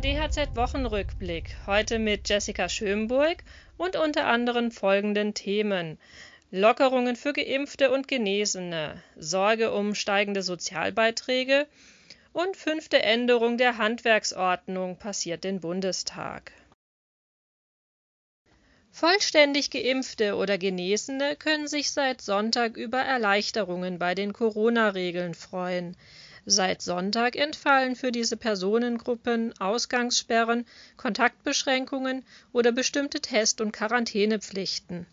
DHZ-Wochenrückblick. Heute mit Jessica Schönburg und unter anderem folgenden Themen: Lockerungen für Geimpfte und Genesene, Sorge um steigende Sozialbeiträge und fünfte Änderung der Handwerksordnung passiert den Bundestag. Vollständig Geimpfte oder Genesene können sich seit Sonntag über Erleichterungen bei den Corona-Regeln freuen. Seit Sonntag entfallen für diese Personengruppen Ausgangssperren, Kontaktbeschränkungen oder bestimmte Test- und Quarantänepflichten.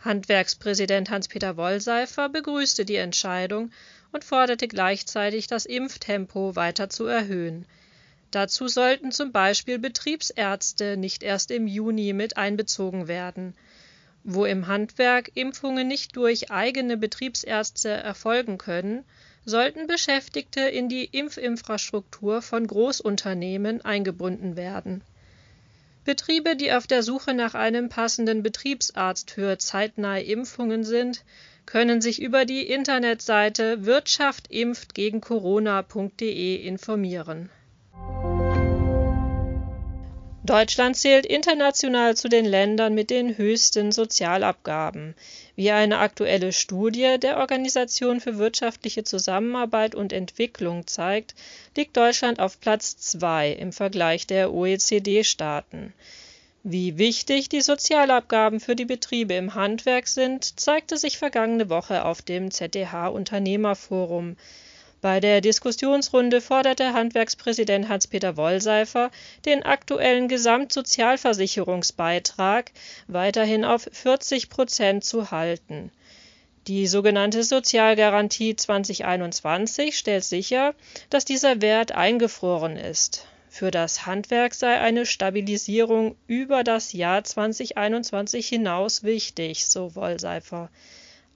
Handwerkspräsident Hans-Peter Wollseifer begrüßte die Entscheidung und forderte gleichzeitig, das Impftempo weiter zu erhöhen. Dazu sollten zum Beispiel Betriebsärzte nicht erst im Juni mit einbezogen werden. Wo im Handwerk Impfungen nicht durch eigene Betriebsärzte erfolgen können, sollten Beschäftigte in die Impfinfrastruktur von Großunternehmen eingebunden werden. Betriebe, die auf der Suche nach einem passenden Betriebsarzt für zeitnahe Impfungen sind, können sich über die Internetseite wirtschaftimpftgegencorona.de informieren Deutschland zählt international zu den Ländern mit den höchsten Sozialabgaben. Wie eine aktuelle Studie der Organisation für wirtschaftliche Zusammenarbeit und Entwicklung zeigt, liegt Deutschland auf Platz zwei im Vergleich der OECD-Staaten. Wie wichtig die Sozialabgaben für die Betriebe im Handwerk sind, zeigte sich vergangene Woche auf dem ZDH Unternehmerforum. Bei der Diskussionsrunde forderte Handwerkspräsident Hans-Peter Wollseifer, den aktuellen Gesamtsozialversicherungsbeitrag weiterhin auf 40 Prozent zu halten. Die sogenannte Sozialgarantie 2021 stellt sicher, dass dieser Wert eingefroren ist. Für das Handwerk sei eine Stabilisierung über das Jahr 2021 hinaus wichtig, so Wollseifer.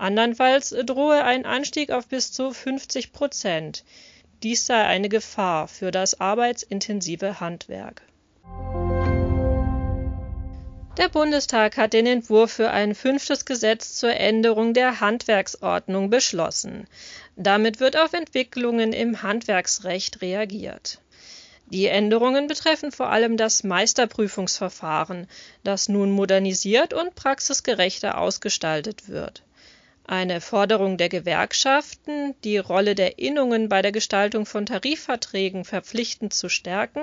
Andernfalls drohe ein Anstieg auf bis zu 50 Prozent. Dies sei eine Gefahr für das arbeitsintensive Handwerk. Der Bundestag hat den Entwurf für ein fünftes Gesetz zur Änderung der Handwerksordnung beschlossen. Damit wird auf Entwicklungen im Handwerksrecht reagiert. Die Änderungen betreffen vor allem das Meisterprüfungsverfahren, das nun modernisiert und praxisgerechter ausgestaltet wird. Eine Forderung der Gewerkschaften, die Rolle der Innungen bei der Gestaltung von Tarifverträgen verpflichtend zu stärken,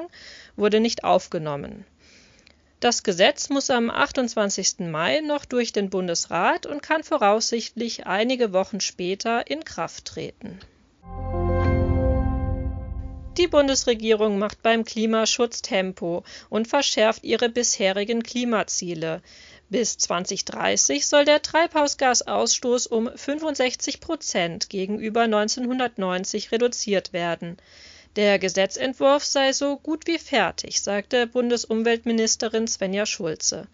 wurde nicht aufgenommen. Das Gesetz muss am 28. Mai noch durch den Bundesrat und kann voraussichtlich einige Wochen später in Kraft treten. Die Bundesregierung macht beim Klimaschutz Tempo und verschärft ihre bisherigen Klimaziele. Bis 2030 soll der Treibhausgasausstoß um 65 Prozent gegenüber 1990 reduziert werden. Der Gesetzentwurf sei so gut wie fertig, sagte Bundesumweltministerin Svenja Schulze.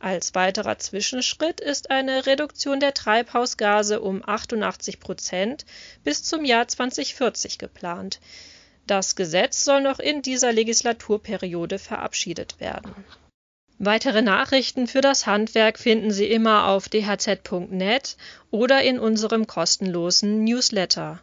Als weiterer Zwischenschritt ist eine Reduktion der Treibhausgase um 88 Prozent bis zum Jahr 2040 geplant. Das Gesetz soll noch in dieser Legislaturperiode verabschiedet werden Weitere Nachrichten für das Handwerk finden Sie immer auf dhz.net oder in unserem kostenlosen Newsletter.